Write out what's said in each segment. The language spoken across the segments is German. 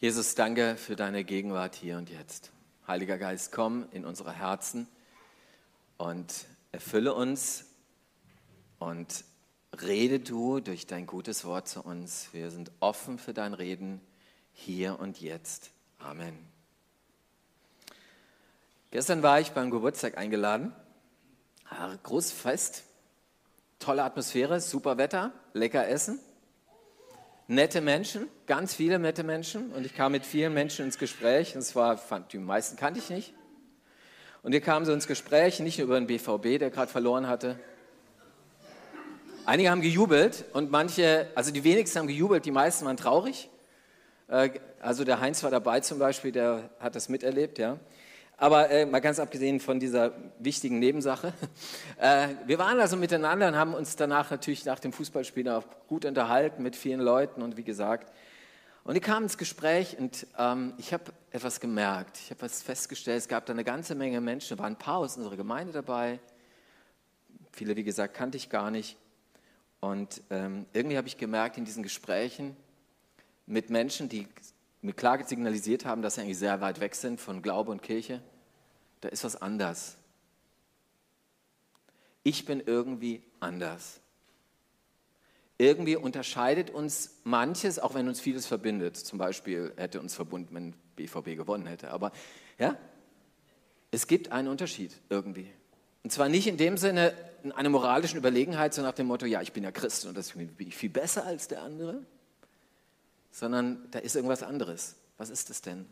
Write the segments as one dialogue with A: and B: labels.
A: Jesus, danke für deine Gegenwart hier und jetzt. Heiliger Geist, komm in unsere Herzen und erfülle uns und rede du durch dein gutes Wort zu uns. Wir sind offen für dein Reden hier und jetzt. Amen. Gestern war ich beim Geburtstag eingeladen. Großes Fest, tolle Atmosphäre, super Wetter, lecker Essen nette Menschen, ganz viele nette Menschen. Und ich kam mit vielen Menschen ins Gespräch. Und zwar, die meisten kannte ich nicht. Und wir kamen so ins Gespräch, nicht nur über den BVB, der gerade verloren hatte. Einige haben gejubelt und manche, also die wenigsten haben gejubelt, die meisten waren traurig. Äh, also der Heinz war dabei zum Beispiel, der hat das miterlebt, ja. Aber äh, mal ganz abgesehen von dieser wichtigen Nebensache. Äh, wir waren also miteinander und haben uns danach natürlich nach dem Fußballspiel auch gut unterhalten mit vielen Leuten und wie gesagt. Und ich kam ins Gespräch und ähm, ich habe etwas gemerkt. Ich habe was festgestellt. Es gab da eine ganze Menge Menschen. Da waren ein paar aus unserer Gemeinde dabei. Viele, wie gesagt, kannte ich gar nicht. Und ähm, irgendwie habe ich gemerkt in diesen Gesprächen mit Menschen, die mir klar signalisiert haben, dass sie eigentlich sehr weit weg sind von Glaube und Kirche, da ist was anders. Ich bin irgendwie anders. Irgendwie unterscheidet uns manches, auch wenn uns vieles verbindet. Zum Beispiel hätte uns verbunden, wenn BVB gewonnen hätte. Aber ja, es gibt einen Unterschied irgendwie. Und zwar nicht in dem Sinne eine moralischen Überlegenheit, so nach dem Motto, ja, ich bin ja Christ und das bin ich viel besser als der andere, sondern da ist irgendwas anderes. Was ist es denn?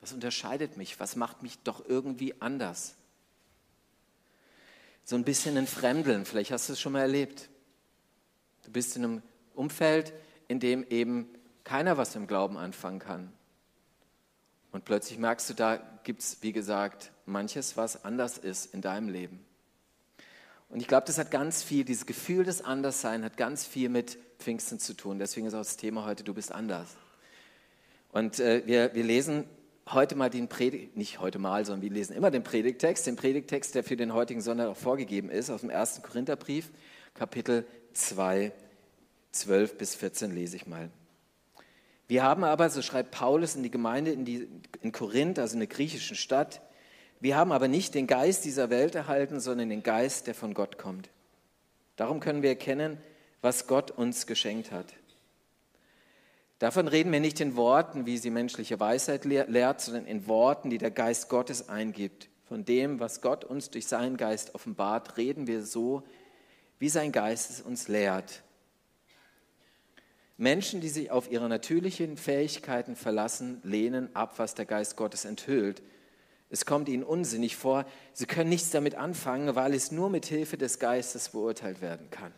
A: Was unterscheidet mich? Was macht mich doch irgendwie anders? So ein bisschen ein Fremdeln, vielleicht hast du es schon mal erlebt. Du bist in einem Umfeld, in dem eben keiner was im Glauben anfangen kann. Und plötzlich merkst du, da gibt es, wie gesagt, manches, was anders ist in deinem Leben. Und ich glaube, das hat ganz viel, dieses Gefühl des Anderssein hat ganz viel mit Pfingsten zu tun. Deswegen ist auch das Thema heute, du bist anders. Und äh, wir, wir lesen heute mal den Predigt, nicht heute mal, sondern wir lesen immer den Predigtext, den Predigtext, der für den heutigen Sonntag auch vorgegeben ist, aus dem ersten Korintherbrief, Kapitel 2, 12 bis 14 lese ich mal. Wir haben aber, so schreibt Paulus in die Gemeinde in, die, in Korinth, also in der griechischen Stadt, wir haben aber nicht den Geist dieser Welt erhalten, sondern den Geist, der von Gott kommt. Darum können wir erkennen, was Gott uns geschenkt hat. Davon reden wir nicht in Worten, wie sie menschliche Weisheit lehrt, sondern in Worten, die der Geist Gottes eingibt. Von dem, was Gott uns durch seinen Geist offenbart, reden wir so, wie sein Geist es uns lehrt. Menschen, die sich auf ihre natürlichen Fähigkeiten verlassen, lehnen ab, was der Geist Gottes enthüllt es kommt ihnen unsinnig vor. Sie können nichts damit anfangen, weil es nur mit Hilfe des Geistes beurteilt werden kann.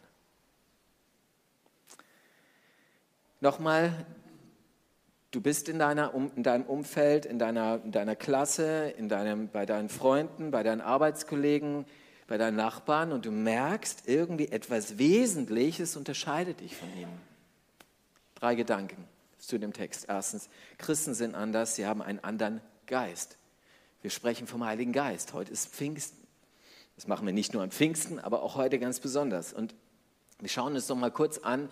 A: Nochmal, du bist in, deiner, in deinem Umfeld, in deiner, in deiner Klasse, in deinem, bei deinen Freunden, bei deinen Arbeitskollegen, bei deinen Nachbarn und du merkst, irgendwie etwas Wesentliches unterscheidet dich von ihnen. Drei Gedanken zu dem Text. Erstens, Christen sind anders, sie haben einen anderen Geist. Wir sprechen vom Heiligen Geist. Heute ist Pfingsten. Das machen wir nicht nur an Pfingsten, aber auch heute ganz besonders. Und wir schauen uns doch mal kurz an,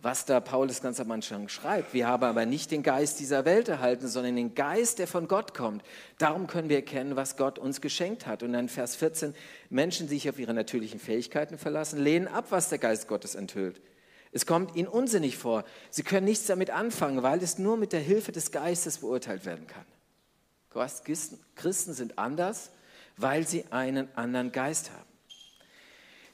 A: was da Paulus ganz am Anfang schreibt. Wir haben aber nicht den Geist dieser Welt erhalten, sondern den Geist, der von Gott kommt. Darum können wir erkennen, was Gott uns geschenkt hat. Und dann Vers 14, Menschen, die sich auf ihre natürlichen Fähigkeiten verlassen, lehnen ab, was der Geist Gottes enthüllt. Es kommt ihnen unsinnig vor. Sie können nichts damit anfangen, weil es nur mit der Hilfe des Geistes beurteilt werden kann. Christen sind anders, weil sie einen anderen Geist haben.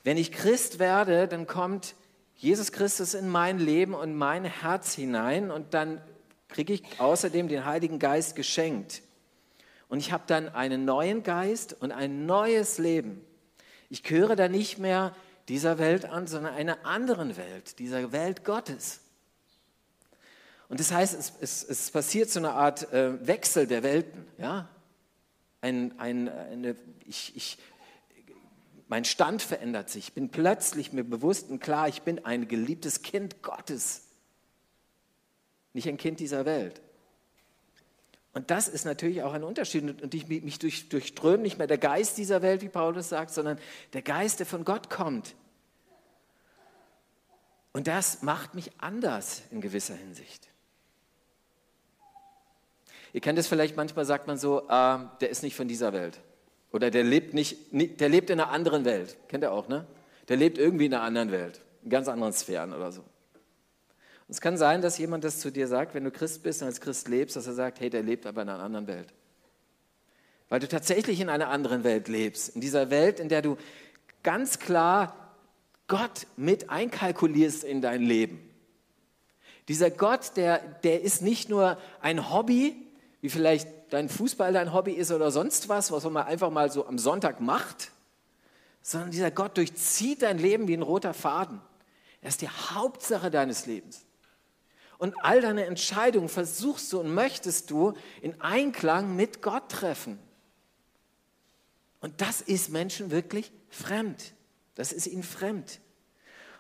A: Wenn ich Christ werde, dann kommt Jesus Christus in mein Leben und mein Herz hinein und dann kriege ich außerdem den Heiligen Geist geschenkt. Und ich habe dann einen neuen Geist und ein neues Leben. Ich gehöre dann nicht mehr dieser Welt an, sondern einer anderen Welt, dieser Welt Gottes. Und das heißt, es, es, es passiert so eine Art äh, Wechsel der Welten. Ja? Ein, ein, eine, ich, ich, mein Stand verändert sich. Ich bin plötzlich mir bewusst und klar, ich bin ein geliebtes Kind Gottes, nicht ein Kind dieser Welt. Und das ist natürlich auch ein Unterschied. Und ich, mich durch, durchströmt nicht mehr der Geist dieser Welt, wie Paulus sagt, sondern der Geist, der von Gott kommt. Und das macht mich anders in gewisser Hinsicht. Ihr kennt es vielleicht, manchmal sagt man so, äh, der ist nicht von dieser Welt. Oder der lebt, nicht, der lebt in einer anderen Welt. Kennt ihr auch, ne? Der lebt irgendwie in einer anderen Welt, in ganz anderen Sphären oder so. Und es kann sein, dass jemand das zu dir sagt, wenn du Christ bist und als Christ lebst, dass er sagt, hey, der lebt aber in einer anderen Welt. Weil du tatsächlich in einer anderen Welt lebst. In dieser Welt, in der du ganz klar Gott mit einkalkulierst in dein Leben. Dieser Gott, der, der ist nicht nur ein Hobby, wie vielleicht dein Fußball dein Hobby ist oder sonst was, was man einfach mal so am Sonntag macht, sondern dieser Gott durchzieht dein Leben wie ein roter Faden. Er ist die Hauptsache deines Lebens. Und all deine Entscheidungen versuchst du und möchtest du in Einklang mit Gott treffen. Und das ist Menschen wirklich fremd. Das ist ihnen fremd.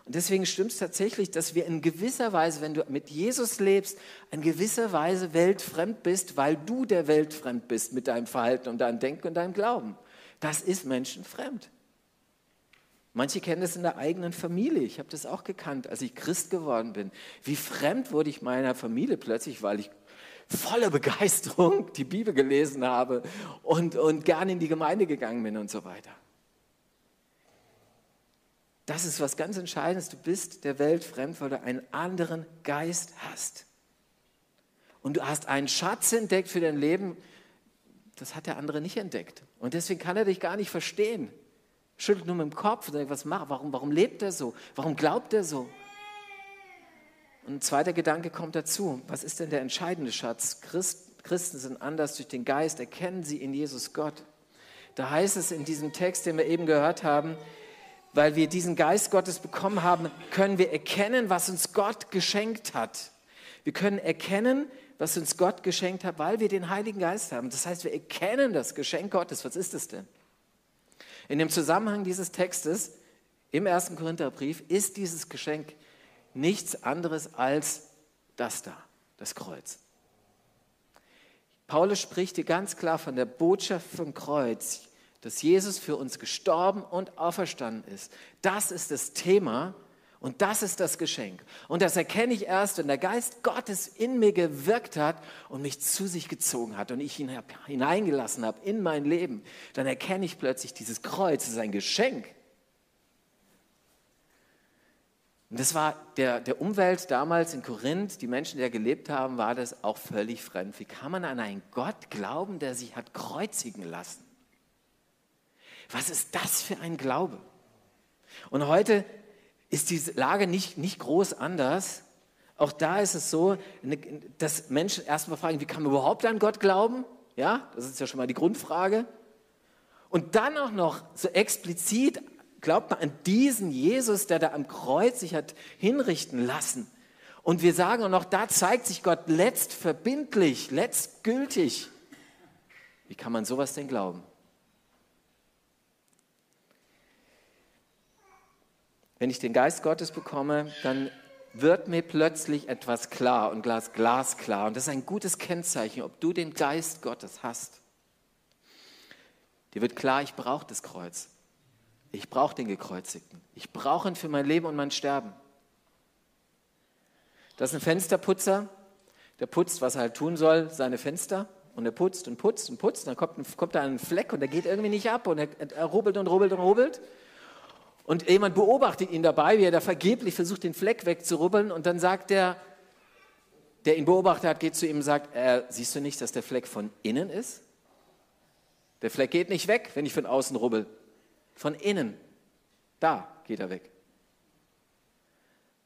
A: Und deswegen stimmt es tatsächlich, dass wir in gewisser Weise, wenn du mit Jesus lebst, in gewisser Weise weltfremd bist, weil du der Welt fremd bist mit deinem Verhalten und deinem Denken und deinem Glauben. Das ist menschenfremd. Manche kennen das in der eigenen Familie. Ich habe das auch gekannt, als ich Christ geworden bin. Wie fremd wurde ich meiner Familie plötzlich, weil ich voller Begeisterung die Bibel gelesen habe und, und gerne in die Gemeinde gegangen bin und so weiter. Das ist was ganz Entscheidendes. Du bist der Welt fremd, weil du einen anderen Geist hast. Und du hast einen Schatz entdeckt für dein Leben, das hat der andere nicht entdeckt. Und deswegen kann er dich gar nicht verstehen. Schüttelt nur mit dem Kopf und sagt, was macht, warum, warum lebt er so? Warum glaubt er so? Und ein zweiter Gedanke kommt dazu. Was ist denn der entscheidende Schatz? Christ, Christen sind anders durch den Geist, erkennen sie in Jesus Gott. Da heißt es in diesem Text, den wir eben gehört haben, weil wir diesen Geist Gottes bekommen haben, können wir erkennen, was uns Gott geschenkt hat. Wir können erkennen, was uns Gott geschenkt hat, weil wir den Heiligen Geist haben. Das heißt, wir erkennen das Geschenk Gottes. Was ist es denn? In dem Zusammenhang dieses Textes im ersten Korintherbrief ist dieses Geschenk nichts anderes als das da, das Kreuz. Paulus spricht hier ganz klar von der Botschaft vom Kreuz dass Jesus für uns gestorben und auferstanden ist. Das ist das Thema und das ist das Geschenk. Und das erkenne ich erst, wenn der Geist Gottes in mir gewirkt hat und mich zu sich gezogen hat und ich ihn hineingelassen habe in mein Leben. Dann erkenne ich plötzlich, dieses Kreuz ist ein Geschenk. Und das war der, der Umwelt damals in Korinth, die Menschen, die da gelebt haben, war das auch völlig fremd. Wie kann man an einen Gott glauben, der sich hat kreuzigen lassen? Was ist das für ein Glaube? Und heute ist die Lage nicht, nicht groß anders. Auch da ist es so, dass Menschen erstmal fragen, wie kann man überhaupt an Gott glauben? Ja, das ist ja schon mal die Grundfrage. Und dann auch noch so explizit glaubt man an diesen Jesus, der da am Kreuz sich hat hinrichten lassen. Und wir sagen auch noch, da zeigt sich Gott letztverbindlich, letztgültig. Wie kann man sowas denn glauben? Wenn ich den Geist Gottes bekomme, dann wird mir plötzlich etwas klar und glas, glasklar. Und das ist ein gutes Kennzeichen, ob du den Geist Gottes hast. Dir wird klar, ich brauche das Kreuz. Ich brauche den Gekreuzigten. Ich brauche ihn für mein Leben und mein Sterben. Das ist ein Fensterputzer, der putzt, was er halt tun soll, seine Fenster. Und er putzt und putzt und putzt. Und dann kommt, kommt da ein Fleck und der geht irgendwie nicht ab. Und er, er rubbelt und rubbelt und rubbelt. Und jemand beobachtet ihn dabei, wie er da vergeblich versucht, den Fleck wegzurubbeln. Und dann sagt der, der ihn beobachtet hat, geht zu ihm und sagt, äh, siehst du nicht, dass der Fleck von innen ist? Der Fleck geht nicht weg, wenn ich von außen rubbel. Von innen. Da geht er weg.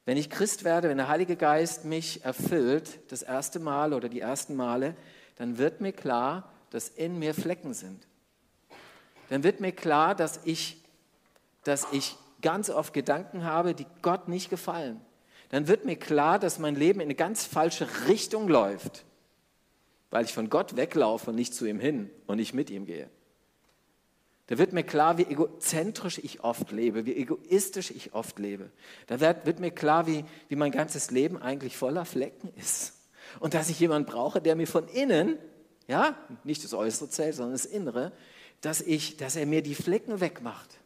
A: Wenn ich Christ werde, wenn der Heilige Geist mich erfüllt, das erste Mal oder die ersten Male, dann wird mir klar, dass in mir Flecken sind. Dann wird mir klar, dass ich dass ich ganz oft Gedanken habe, die Gott nicht gefallen. Dann wird mir klar, dass mein Leben in eine ganz falsche Richtung läuft, weil ich von Gott weglaufe und nicht zu ihm hin und nicht mit ihm gehe. Da wird mir klar, wie egozentrisch ich oft lebe, wie egoistisch ich oft lebe. Da wird, wird mir klar, wie, wie mein ganzes Leben eigentlich voller Flecken ist. Und dass ich jemanden brauche, der mir von innen, ja, nicht das Äußere zählt, sondern das Innere, dass, ich, dass er mir die Flecken wegmacht.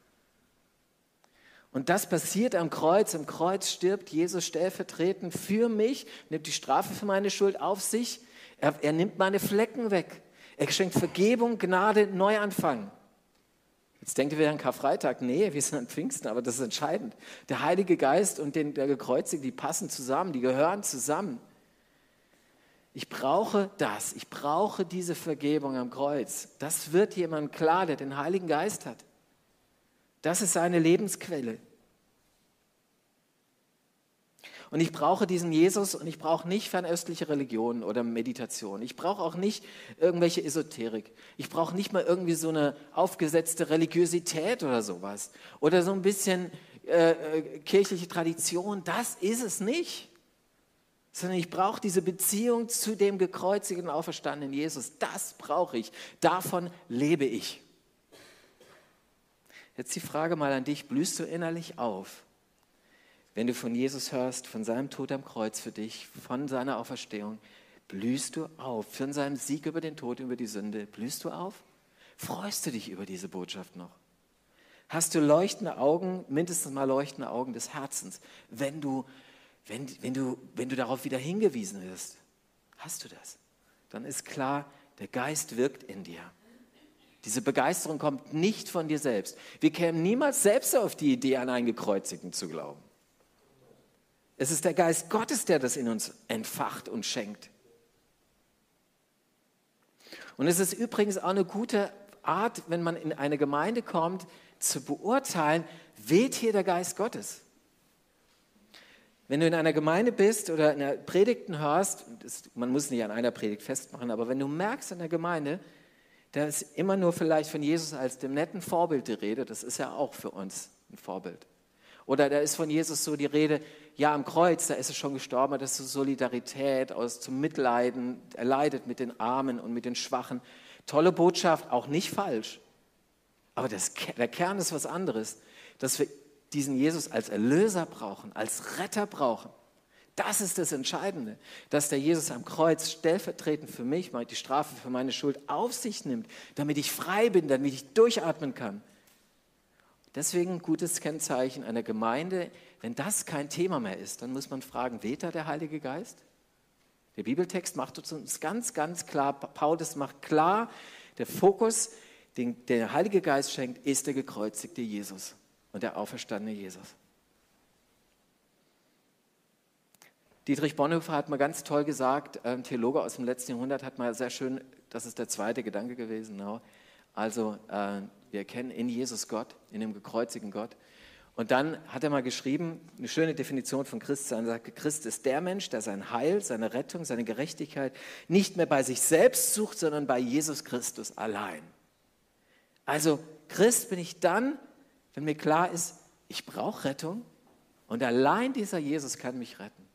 A: Und das passiert am Kreuz. Am Kreuz stirbt Jesus stellvertretend für mich, nimmt die Strafe für meine Schuld auf sich. Er, er nimmt meine Flecken weg. Er schenkt Vergebung, Gnade, Neuanfang. Jetzt denkt ihr wieder an Karfreitag. Nee, wir sind an Pfingsten, aber das ist entscheidend. Der Heilige Geist und den, der Gekreuzigte, die passen zusammen, die gehören zusammen. Ich brauche das. Ich brauche diese Vergebung am Kreuz. Das wird jemand klar, der den Heiligen Geist hat. Das ist seine Lebensquelle. Und ich brauche diesen Jesus und ich brauche nicht fernöstliche Religionen oder Meditation. Ich brauche auch nicht irgendwelche Esoterik. Ich brauche nicht mal irgendwie so eine aufgesetzte Religiosität oder sowas. Oder so ein bisschen äh, äh kirchliche Tradition. Das ist es nicht. Sondern ich brauche diese Beziehung zu dem gekreuzigten, auferstandenen Jesus. Das brauche ich. Davon lebe ich. Jetzt die Frage mal an dich, blühst du innerlich auf? Wenn du von Jesus hörst, von seinem Tod am Kreuz für dich, von seiner Auferstehung, blühst du auf. Von seinem Sieg über den Tod, über die Sünde, blühst du auf? Freust du dich über diese Botschaft noch? Hast du leuchtende Augen, mindestens mal leuchtende Augen des Herzens, wenn du, wenn, wenn du, wenn du darauf wieder hingewiesen wirst? Hast du das? Dann ist klar, der Geist wirkt in dir. Diese Begeisterung kommt nicht von dir selbst. Wir kämen niemals selbst auf die Idee, an einen Gekreuzigten zu glauben. Es ist der Geist Gottes, der das in uns entfacht und schenkt. Und es ist übrigens auch eine gute Art, wenn man in eine Gemeinde kommt, zu beurteilen, weht hier der Geist Gottes. Wenn du in einer Gemeinde bist oder in der Predigten hörst, das, man muss nicht an einer Predigt festmachen, aber wenn du merkst in der Gemeinde, da ist immer nur vielleicht von Jesus als dem netten Vorbild die Rede, das ist ja auch für uns ein Vorbild. Oder da ist von Jesus so die Rede, ja, am Kreuz, da ist er schon gestorben, das ist Solidarität, aus zum Mitleiden, er leidet mit den Armen und mit den Schwachen. Tolle Botschaft, auch nicht falsch. Aber das, der Kern ist was anderes, dass wir diesen Jesus als Erlöser brauchen, als Retter brauchen. Das ist das Entscheidende, dass der Jesus am Kreuz stellvertretend für mich die Strafe für meine Schuld auf sich nimmt, damit ich frei bin, damit ich durchatmen kann. Deswegen ein gutes Kennzeichen einer Gemeinde, wenn das kein Thema mehr ist, dann muss man fragen, weht da der Heilige Geist? Der Bibeltext macht uns ganz, ganz klar, Paulus macht klar, der Fokus, den der Heilige Geist schenkt, ist der gekreuzigte Jesus und der auferstandene Jesus. Dietrich Bonhoeffer hat mal ganz toll gesagt, ein Theologe aus dem letzten Jahrhundert hat mal sehr schön, das ist der zweite Gedanke gewesen, genau. also äh, wir erkennen in Jesus Gott, in dem gekreuzigten Gott. Und dann hat er mal geschrieben, eine schöne Definition von Christsein, er sagt, Christ ist der Mensch, der sein Heil, seine Rettung, seine Gerechtigkeit nicht mehr bei sich selbst sucht, sondern bei Jesus Christus allein. Also Christ bin ich dann, wenn mir klar ist, ich brauche Rettung und allein dieser Jesus kann mich retten.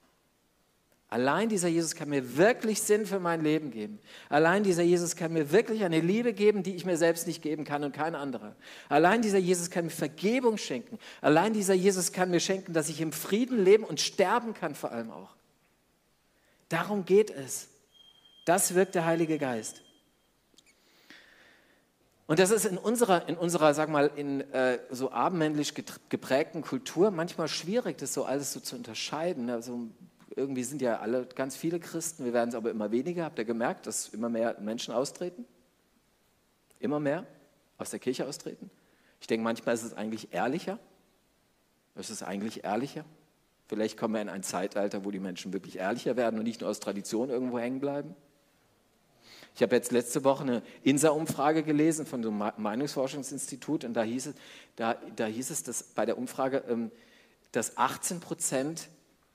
A: Allein dieser Jesus kann mir wirklich Sinn für mein Leben geben. Allein dieser Jesus kann mir wirklich eine Liebe geben, die ich mir selbst nicht geben kann und kein anderer. Allein dieser Jesus kann mir Vergebung schenken. Allein dieser Jesus kann mir schenken, dass ich im Frieden leben und sterben kann vor allem auch. Darum geht es. Das wirkt der Heilige Geist. Und das ist in unserer, in unserer sag mal, in äh, so abendmännlich geprägten Kultur manchmal schwierig, das so alles so zu unterscheiden. Also irgendwie sind ja alle ganz viele Christen, wir werden es aber immer weniger. Habt ihr gemerkt, dass immer mehr Menschen austreten? Immer mehr aus der Kirche austreten? Ich denke, manchmal ist es eigentlich ehrlicher. Es eigentlich ehrlicher. Vielleicht kommen wir in ein Zeitalter, wo die Menschen wirklich ehrlicher werden und nicht nur aus Tradition irgendwo hängen bleiben. Ich habe jetzt letzte Woche eine INSA-Umfrage gelesen von dem Meinungsforschungsinstitut und da hieß es, da, da hieß es dass bei der Umfrage, ähm, dass 18 Prozent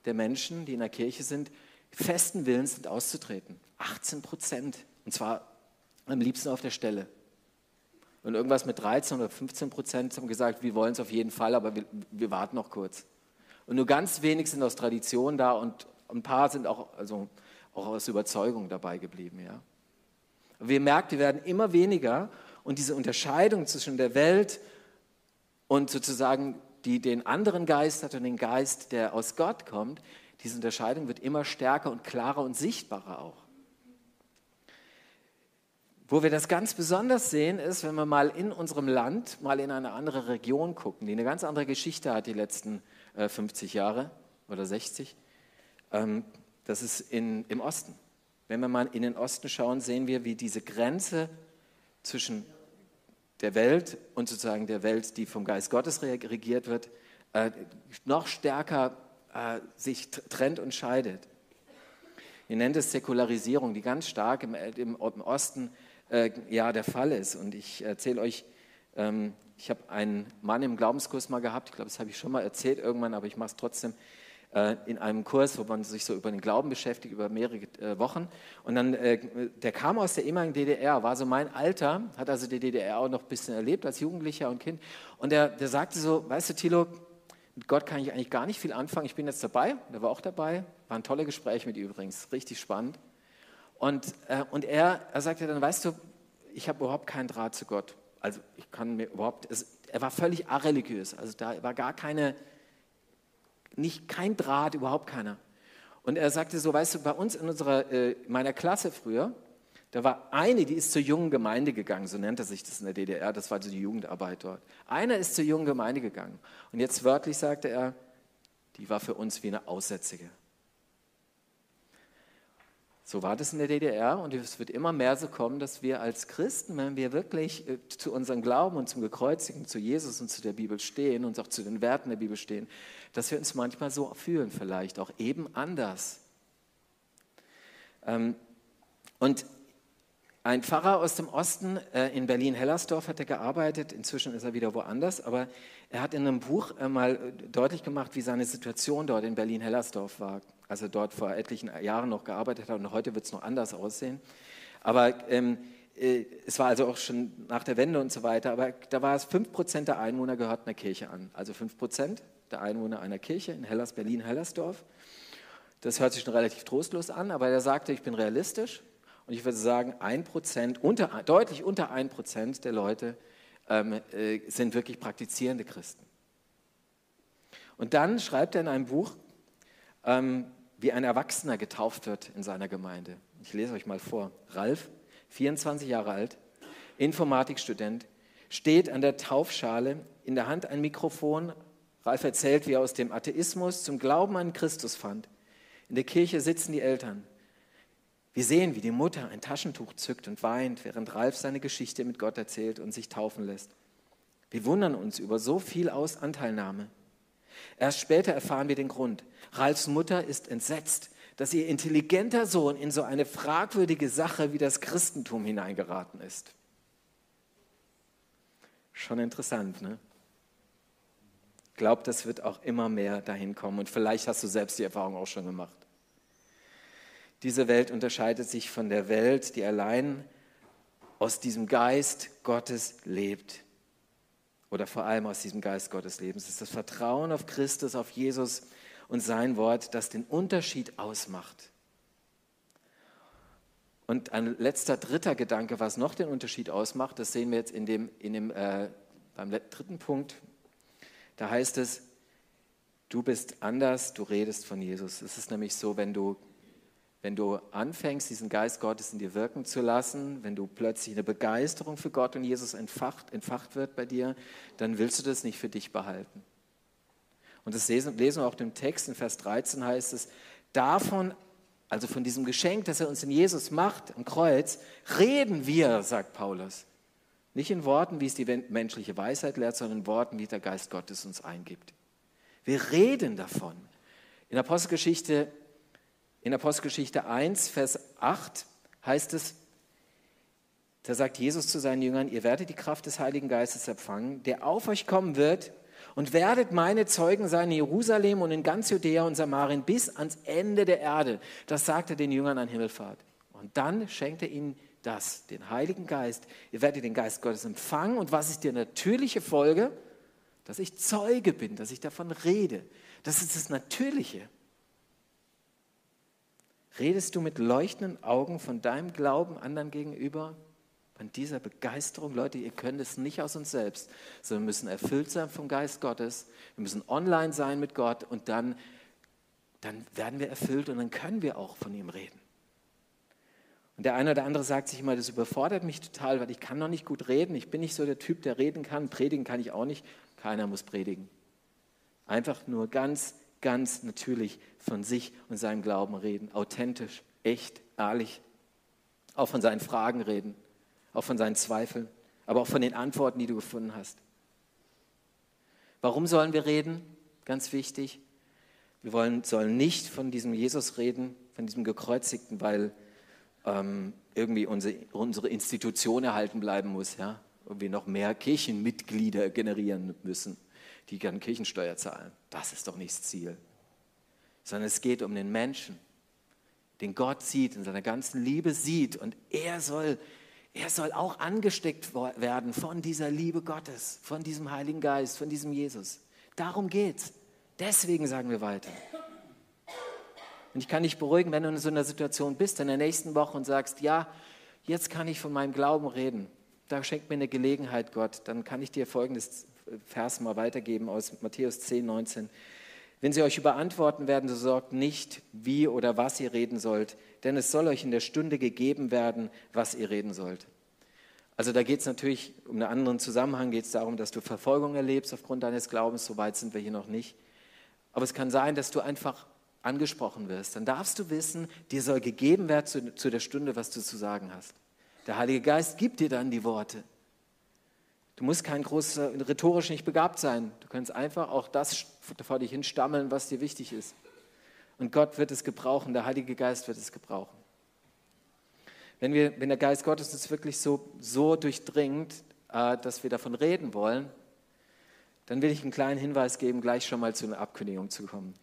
A: der Menschen, die in der Kirche sind, festen Willens sind auszutreten. 18 Prozent. Und zwar am liebsten auf der Stelle. Und irgendwas mit 13 oder 15 Prozent haben gesagt, wir wollen es auf jeden Fall, aber wir, wir, warten noch kurz. Und nur ganz wenig sind aus Tradition da und ein paar sind auch, also, auch aus Überzeugung dabei geblieben. Ja. Wir merken, wir werden immer weniger und diese Unterscheidung zwischen der Welt und sozusagen die den anderen Geist hat und den Geist, der aus Gott kommt, diese Unterscheidung wird immer stärker und klarer und sichtbarer auch. Wo wir das ganz besonders sehen, ist, wenn wir mal in unserem Land, mal in eine andere Region gucken, die eine ganz andere Geschichte hat die letzten äh, 50 Jahre oder 60. Ähm, das ist in, im Osten. wenn wir mal in den Osten schauen, sehen wir, wie diese Grenze zwischen der Welt und sozusagen der Welt, die vom Geist Gottes regiert wird, äh, noch stärker äh, sich trennt und scheidet. Ihr nennt es Säkularisierung, die ganz stark im, im, im Osten äh, ja der Fall ist. Und ich erzähle euch, ähm, ich habe einen Mann im Glaubenskurs mal gehabt, ich glaube, das habe ich schon mal erzählt irgendwann, aber ich mache es trotzdem äh, in einem Kurs, wo man sich so über den Glauben beschäftigt, über mehrere äh, Wochen. Und dann, äh, der kam aus der ehemaligen DDR, war so mein Alter, hat also die DDR auch noch ein bisschen erlebt als Jugendlicher und Kind. Und der, der sagte so, weißt du, Thilo, mit Gott kann ich eigentlich gar nicht viel anfangen. Ich bin jetzt dabei, der war auch dabei. War ein toller Gespräch mit ihm übrigens, richtig spannend. Und, äh, und er, er sagte dann, weißt du, ich habe überhaupt keinen Draht zu Gott. Also ich kann mir überhaupt, es, er war völlig areligiös. Also da war gar keine, nicht kein Draht, überhaupt keiner. Und er sagte so, weißt du, bei uns in unserer, äh, meiner Klasse früher, da war eine, die ist zur jungen Gemeinde gegangen, so nennt er sich das in der DDR, das war so die Jugendarbeit dort. Einer ist zur jungen Gemeinde gegangen. Und jetzt wörtlich sagte er, die war für uns wie eine Aussätzige. So war das in der DDR und es wird immer mehr so kommen, dass wir als Christen, wenn wir wirklich äh, zu unserem Glauben und zum Gekreuzigen, zu Jesus und zu der Bibel stehen und auch zu den Werten der Bibel stehen, dass wir uns manchmal so fühlen, vielleicht auch eben anders. Ähm, und ein Pfarrer aus dem Osten äh, in Berlin-Hellersdorf hat er gearbeitet, inzwischen ist er wieder woanders, aber er hat in einem Buch äh, mal deutlich gemacht, wie seine Situation dort in Berlin-Hellersdorf war, als er dort vor etlichen Jahren noch gearbeitet hat und heute wird es noch anders aussehen. Aber ähm, äh, es war also auch schon nach der Wende und so weiter, aber da war es 5% der Einwohner gehörten der Kirche an, also 5% der Einwohner einer Kirche in Hellers, Berlin-Hellersdorf. Das hört sich schon relativ trostlos an, aber er sagte, ich bin realistisch und ich würde sagen, ein Prozent, unter, deutlich unter ein Prozent der Leute ähm, äh, sind wirklich praktizierende Christen. Und dann schreibt er in einem Buch, ähm, wie ein Erwachsener getauft wird in seiner Gemeinde. Ich lese euch mal vor. Ralf, 24 Jahre alt, Informatikstudent, steht an der Taufschale, in der Hand ein Mikrofon. Ralf erzählt, wie er aus dem Atheismus zum Glauben an Christus fand. In der Kirche sitzen die Eltern. Wir sehen, wie die Mutter ein Taschentuch zückt und weint, während Ralf seine Geschichte mit Gott erzählt und sich taufen lässt. Wir wundern uns über so viel Aus Anteilnahme. Erst später erfahren wir den Grund. Ralfs Mutter ist entsetzt, dass ihr intelligenter Sohn in so eine fragwürdige Sache wie das Christentum hineingeraten ist. Schon interessant, ne? Glaubt, das wird auch immer mehr dahin kommen. Und vielleicht hast du selbst die Erfahrung auch schon gemacht. Diese Welt unterscheidet sich von der Welt, die allein aus diesem Geist Gottes lebt. Oder vor allem aus diesem Geist Gottes lebt. Es ist das Vertrauen auf Christus, auf Jesus und sein Wort, das den Unterschied ausmacht. Und ein letzter, dritter Gedanke, was noch den Unterschied ausmacht, das sehen wir jetzt in dem, in dem, äh, beim dritten Punkt. Da heißt es, du bist anders, du redest von Jesus. Es ist nämlich so, wenn du wenn du anfängst, diesen Geist Gottes in dir wirken zu lassen, wenn du plötzlich eine Begeisterung für Gott und Jesus entfacht, entfacht wird bei dir, dann willst du das nicht für dich behalten. Und das lesen, lesen wir auch im Text, in Vers 13 heißt es, davon, also von diesem Geschenk, das er uns in Jesus macht, am Kreuz, reden wir, sagt Paulus. Nicht in Worten, wie es die menschliche Weisheit lehrt, sondern in Worten, wie der Geist Gottes uns eingibt. Wir reden davon. In der Apostelgeschichte in Apostelgeschichte 1, Vers 8 heißt es, da sagt Jesus zu seinen Jüngern, ihr werdet die Kraft des Heiligen Geistes empfangen, der auf euch kommen wird und werdet meine Zeugen sein in Jerusalem und in ganz Judäa und Samarien bis ans Ende der Erde. Das sagt er den Jüngern an Himmelfahrt. Und dann schenkt er ihnen das, den Heiligen Geist. Ihr werdet den Geist Gottes empfangen. Und was ist die natürliche Folge? Dass ich Zeuge bin, dass ich davon rede. Das ist das Natürliche. Redest du mit leuchtenden Augen von deinem Glauben anderen gegenüber? Von dieser Begeisterung, Leute, ihr könnt es nicht aus uns selbst, sondern wir müssen erfüllt sein vom Geist Gottes. Wir müssen online sein mit Gott und dann, dann werden wir erfüllt und dann können wir auch von ihm reden. Und der eine oder andere sagt sich immer, das überfordert mich total, weil ich kann noch nicht gut reden. Ich bin nicht so der Typ, der reden kann. Predigen kann ich auch nicht. Keiner muss predigen. Einfach nur ganz ganz natürlich von sich und seinem Glauben reden, authentisch echt, ehrlich, auch von seinen Fragen reden, auch von seinen Zweifeln, aber auch von den Antworten, die du gefunden hast. Warum sollen wir reden? Ganz wichtig. Wir wollen, sollen nicht von diesem Jesus reden, von diesem Gekreuzigten, weil ähm, irgendwie unsere, unsere Institution erhalten bleiben muss, ja? und wir noch mehr Kirchenmitglieder generieren müssen, die gerne Kirchensteuer zahlen. Das ist doch nicht das Ziel. Sondern es geht um den Menschen, den Gott sieht, in seiner ganzen Liebe sieht. Und er soll, er soll auch angesteckt werden von dieser Liebe Gottes, von diesem Heiligen Geist, von diesem Jesus. Darum geht's. Deswegen sagen wir weiter. Und ich kann dich beruhigen, wenn du in so einer Situation bist, in der nächsten Woche und sagst, ja, jetzt kann ich von meinem Glauben reden. Da schenkt mir eine Gelegenheit Gott. Dann kann ich dir folgendes Vers mal weitergeben aus Matthäus 10, 19. Wenn sie euch überantworten werden, so sorgt nicht, wie oder was ihr reden sollt, denn es soll euch in der Stunde gegeben werden, was ihr reden sollt. Also da geht es natürlich um einen anderen Zusammenhang, geht es darum, dass du Verfolgung erlebst aufgrund deines Glaubens, so weit sind wir hier noch nicht. Aber es kann sein, dass du einfach angesprochen wirst. Dann darfst du wissen, dir soll gegeben werden zu, zu der Stunde, was du zu sagen hast. Der Heilige Geist gibt dir dann die Worte. Du musst kein großer, rhetorisch nicht begabt sein. Du kannst einfach auch das vor dich hinstammeln, was dir wichtig ist. Und Gott wird es gebrauchen, der Heilige Geist wird es gebrauchen. Wenn, wir, wenn der Geist Gottes uns wirklich so, so durchdringt, äh, dass wir davon reden wollen, dann will ich einen kleinen Hinweis geben, gleich schon mal zu einer Abkündigung zu kommen.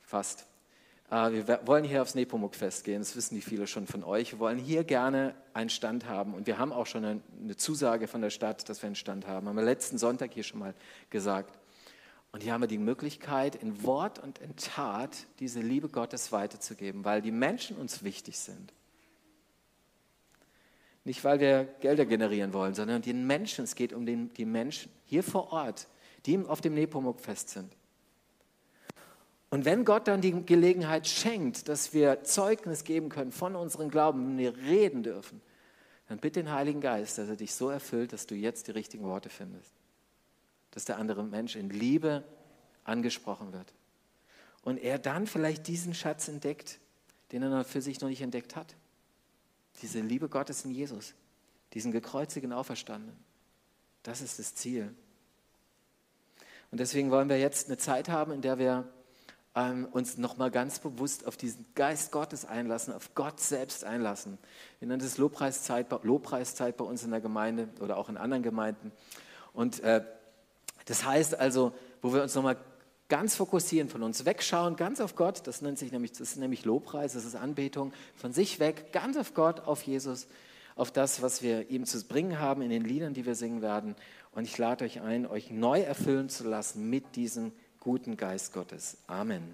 A: Fast. Äh, wir wollen hier aufs Nepomuk-Fest gehen, das wissen die viele schon von euch. Wir wollen hier gerne einen Stand haben und wir haben auch schon eine Zusage von der Stadt, dass wir einen Stand haben. Haben wir letzten Sonntag hier schon mal gesagt. Und hier haben wir die Möglichkeit, in Wort und in Tat diese Liebe Gottes weiterzugeben, weil die Menschen uns wichtig sind. Nicht, weil wir Gelder generieren wollen, sondern den Menschen. Es geht um den, die Menschen hier vor Ort, die auf dem Nepomuk-Fest sind. Und wenn Gott dann die Gelegenheit schenkt, dass wir Zeugnis geben können von unserem Glauben, wenn wir reden dürfen, dann bitte den Heiligen Geist, dass er dich so erfüllt, dass du jetzt die richtigen Worte findest. Dass der andere Mensch in Liebe angesprochen wird. Und er dann vielleicht diesen Schatz entdeckt, den er für sich noch nicht entdeckt hat. Diese Liebe Gottes in Jesus, diesen gekreuzigten Auferstandenen. Das ist das Ziel. Und deswegen wollen wir jetzt eine Zeit haben, in der wir ähm, uns nochmal ganz bewusst auf diesen Geist Gottes einlassen, auf Gott selbst einlassen. Wir nennen das Lobpreiszeit, Lobpreiszeit bei uns in der Gemeinde oder auch in anderen Gemeinden. Und äh, das heißt also, wo wir uns nochmal ganz fokussieren, von uns wegschauen, ganz auf Gott, das nennt sich nämlich, das ist nämlich Lobpreis, das ist Anbetung, von sich weg, ganz auf Gott, auf Jesus, auf das, was wir ihm zu bringen haben in den Liedern, die wir singen werden. Und ich lade euch ein, euch neu erfüllen zu lassen mit diesem guten Geist Gottes. Amen.